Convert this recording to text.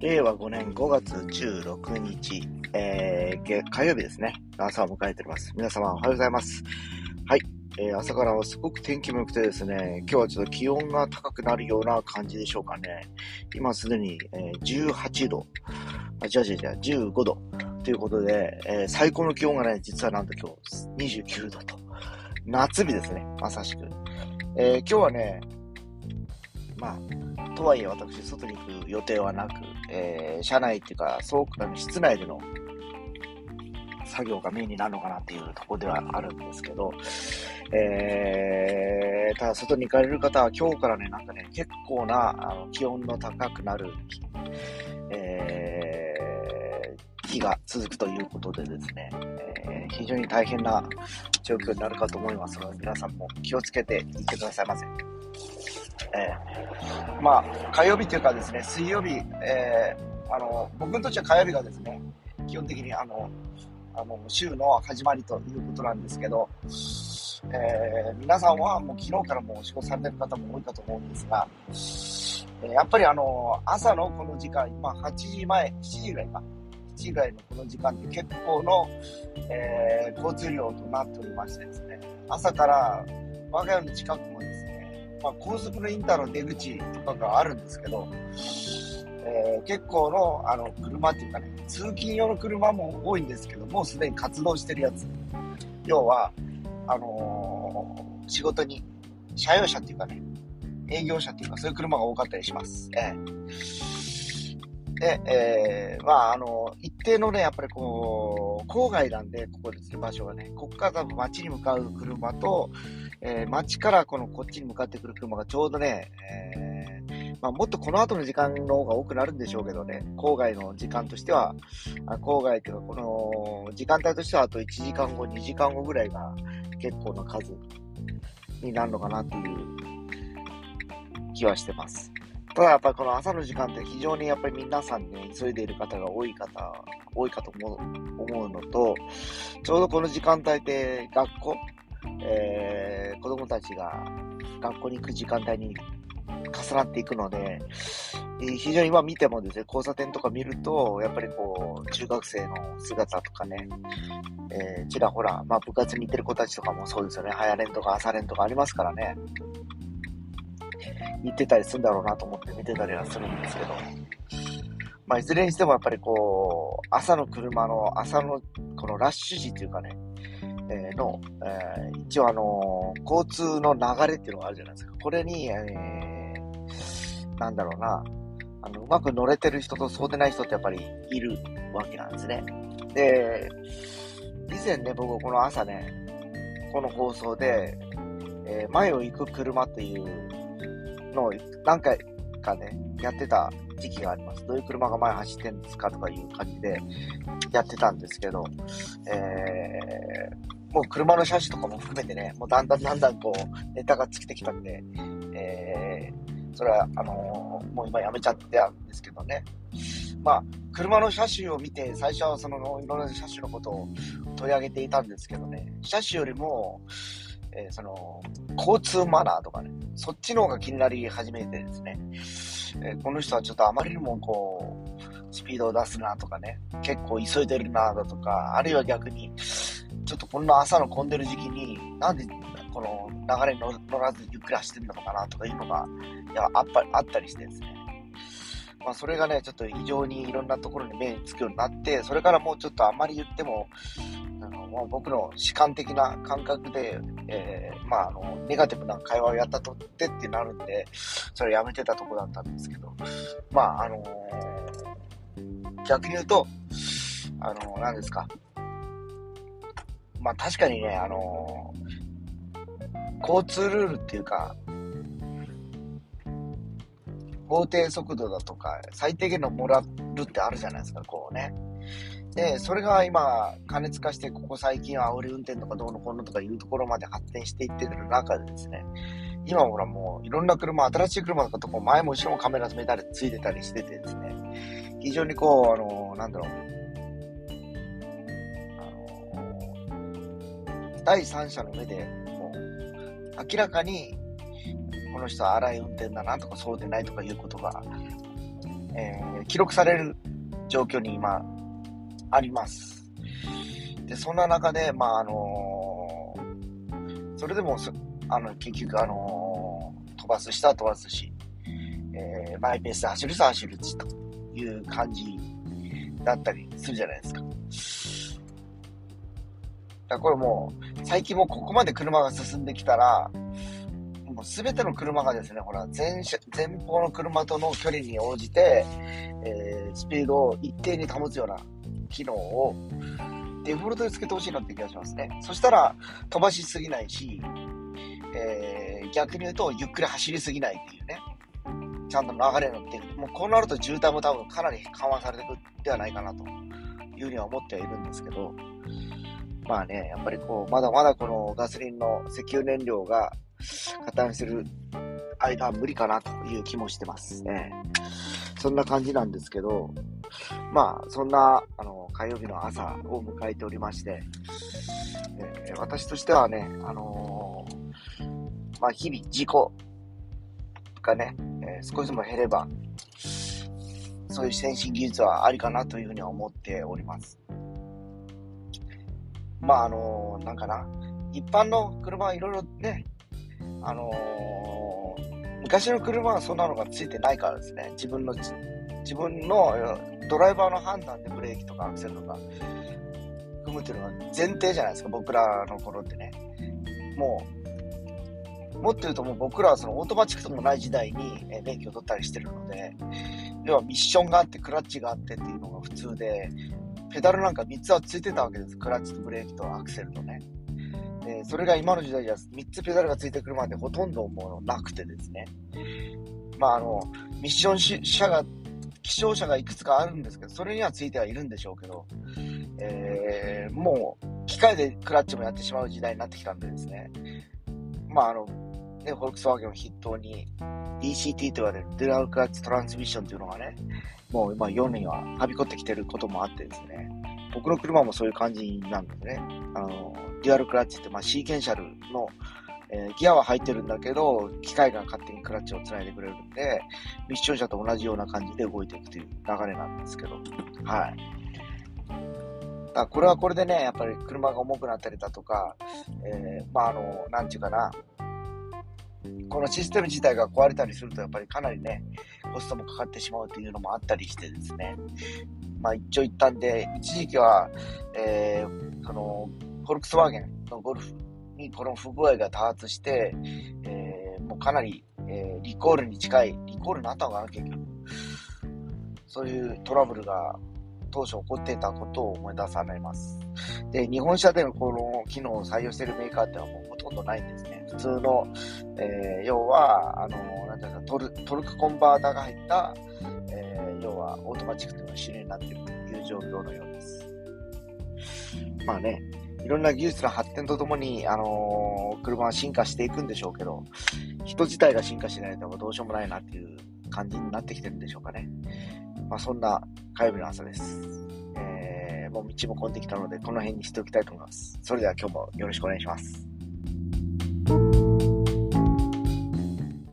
令和5年5月16日、えー、火曜日ですね。朝を迎えております。皆様おはようございます。はい。えー、朝からはすごく天気も良くてですね、今日はちょっと気温が高くなるような感じでしょうかね。今すでに、えー、18度、あ、違う違う違う、15度ということで、えー、最高の気温がね、実はなんと今日29度と。夏日ですね、まさしく。えー、今日はね、まあ、とはいえ私、外に行く予定はなく、えー、車内っていうか、そうあの室内での作業がメインになるのかなっていうところではあるんですけど、えー、ただ外に行かれる方は今日からね、なんかね、結構なあの気温の高くなる、えー、日が続くということでですね、えー、非常に大変な状況になるかと思いますので、皆さんも気をつけていってくださいませ。えー、まあ、火曜日というかですね、水曜日、えー、あの、僕にとっては火曜日がですね、基本的にあの、あの、週の始まりということなんですけど、えー、皆さんはもう昨日からもう仕事されてる方も多いかと思うんですが、えやっぱりあの、朝のこの時間、今8時前、7時ぐらいか、7時ぐらいのこの時間って結構の、え、交通量となっておりましてですね、朝から我が家の近くも、まあ、高速のインターの出口とかがあるんですけど、えー、結構のあの車っていうかね、通勤用の車も多いんですけど、もうすでに活動してるやつ。要は、あのー、仕事に、車用車っていうかね、営業車っていうか、そういう車が多かったりします。えー、で、えー、まあ、あの、一定のね、やっぱりこう、郊外なんで、ここですね、場所がね、ここから多分街に向かう車と、えー、街からこのこっちに向かってくる車がちょうどね、えー、まあ、もっとこの後の時間の方が多くなるんでしょうけどね、郊外の時間としては、あ郊外というか、この時間帯としてはあと1時間後、2時間後ぐらいが結構な数になるのかなっていう気はしてます。ただやっぱりこの朝の時間って非常にやっぱり皆さんね、急いでいる方が多い方、多いかと思う思うのと、ちょうどこの時間帯って学校、えー、子供たちが学校に行く時間帯に重なっていくので、非常に今見てもですね、交差点とか見ると、やっぱりこう、中学生の姿とかね、えー、ちらほら、まあ部活に行ってる子たちとかもそうですよね、早練とか朝練とかありますからね、行ってたりするんだろうなと思って見てたりはするんですけど、まあいずれにしてもやっぱりこう、朝の車の、朝のこのラッシュ時というかね、えの、えー、一応あのー、交通の流れっていうのがあるじゃないですか。これに、えー、なんだろうな、あの、うまく乗れてる人とそうでない人ってやっぱりいるわけなんですね。で、以前ね、僕この朝ね、この放送で、えー、前を行く車っていうのを何回かね、やってた時期があります。どういう車が前走ってんですかとかいう感じでやってたんですけど、えー、もう車の車種とかも含めてね、もうだんだんだんだんこう、ネタが尽きてきたんで、えー、それは、あのー、もう今やめちゃってたんですけどね。まあ、車の車種を見て、最初はその、いろんな車種のことを取り上げていたんですけどね、車種よりも、えー、その、交通マナーとかね、そっちの方が気になり始めてですね、えー、この人はちょっとあまりにもこう、スピードを出すなとかね、結構急いでるなだとか、あるいは逆に、ちょっとこんな朝の混んでる時期に、なんでこの流れに乗らずゆっくり走ってるのかなとかいうのが、いや、あっぱあったりしてですね。まあ、それがね、ちょっと異常にいろんなところに目につくようになって、それからもうちょっとあんまり言っても、あのもう僕の主観的な感覚で、えー、まあ、あの、ネガティブな会話をやったとってってなるんで、それやめてたとこだったんですけど、まあ、あのー、逆に言うと、あのー、何ですか、まあ確かにね、あの、交通ルールっていうか、法定速度だとか、最低限のもらるってあるじゃないですか、こうね。で、それが今、加熱化して、ここ最近は煽り運転とかどうのこうのとかいうところまで発展していってる中でですね、今ほらもういろんな車、新しい車とかとこう前も後ろもカメラ詰めたりついてたりしててですね、非常にこう、あのー、なんだろうあの、第三者の目でもう明らかにこの人は荒い運転だなとかそうでないとかいうことがえー、記録される状況に今、あります。で、そんな中で、まあ、あのー、それでも、あの、結局、あのー、飛ばす人は飛ばすし、えー、マイペースで走る人は走るし、という感じだったりするじゃないですか。だこれもう、最近もここまで車が進んできたら、もう全ての車がですね、ほら、前前方の車との距離に応じて、えー、スピードを一定に保つような機能をデフォルトでつけてほしいなって気がしますね。そしたら飛ばしすぎないし、えー、逆に言うとゆっくり走りすぎないっていうね。ちゃんと流れに乗って。もうこうなると渋滞も多分かなり緩和されていくではないかなというふうには思ってはいるんですけど、まあね、やっぱりこう、まだまだこのガソリンの石油燃料が加担する間は無理かなという気もしてますね。そんな感じなんですけど、まあ、そんな、あの、火曜日の朝を迎えておりまして、えー、私としてはね、あのー、まあ、日々、事故がね、えー、少しでも減れば、そういう先進技術はありかなというふうには思っております。まあ、あのなんかな、一般の車はいろいろね、あの昔の車はそんなのがついてないからですね、自分の、自分のドライバーの判断でブレーキとかアクセルとか踏むっていうのが前提じゃないですか、僕らの頃ってね。もう、もっと言うともう僕らはそのオートマチックともない時代に免許を取ったりしてるので、要はミッションがあってクラッチがあってっていうのが普通で、ペダルなんか3つはついてたわけです。クラッチとブレーキとアクセルとね。で、それが今の時代じゃ3つペダルがついてくるまでほとんどもうなくてですね。まああの、ミッション車が、気象車がいくつかあるんですけど、それにはついてはいるんでしょうけど、えー、もう機械でクラッチもやってしまう時代になってきたんでですね。まああの、ね、フォルクスワーゲンを筆頭に DCT と言われるデュラルクラッチトランスミッションというのがね、もう今世にははびこってきてることもあってですね、僕の車もそういう感じなんですね。あの、デュアルクラッチって、まあ、シーケンシャルの、えー、ギアは入ってるんだけど、機械が勝手にクラッチを繋いでくれるんで、ミッション車と同じような感じで動いていくという流れなんですけど、はい。だこれはこれでね、やっぱり車が重くなったりだとか、えー、まあ、あの、なんていうかな、このシステム自体が壊れたりすると、やっぱりかなりね、コストもかかってしまうというのもあったりしてですね、まあ一長一短で、一時期は、えー、その、フォルクスワーゲンのゴルフにこの不具合が多発して、えー、もうかなり、えー、リコールに近い、リコールになったのかな、結局。そういうトラブルが当初起こっていたことを思い出されます。で、日本車でのこの機能を採用しているメーカーってのはもうほとんどないんですね。普通の、えー、要は、あの、なんていうかトル、トルクコンバーターが入った、えー、要はオートマチックというのが主流になっているという状況のようです。まあね、いろんな技術の発展とともに、あのー、車は進化していくんでしょうけど、人自体が進化しないとどうしようもないなっていう感じになってきてるんでしょうかね。まあ、そんな火曜日の朝です。えー、もう道も混んできたので、この辺にしておきたいと思います。それでは今日もよろしくお願いします。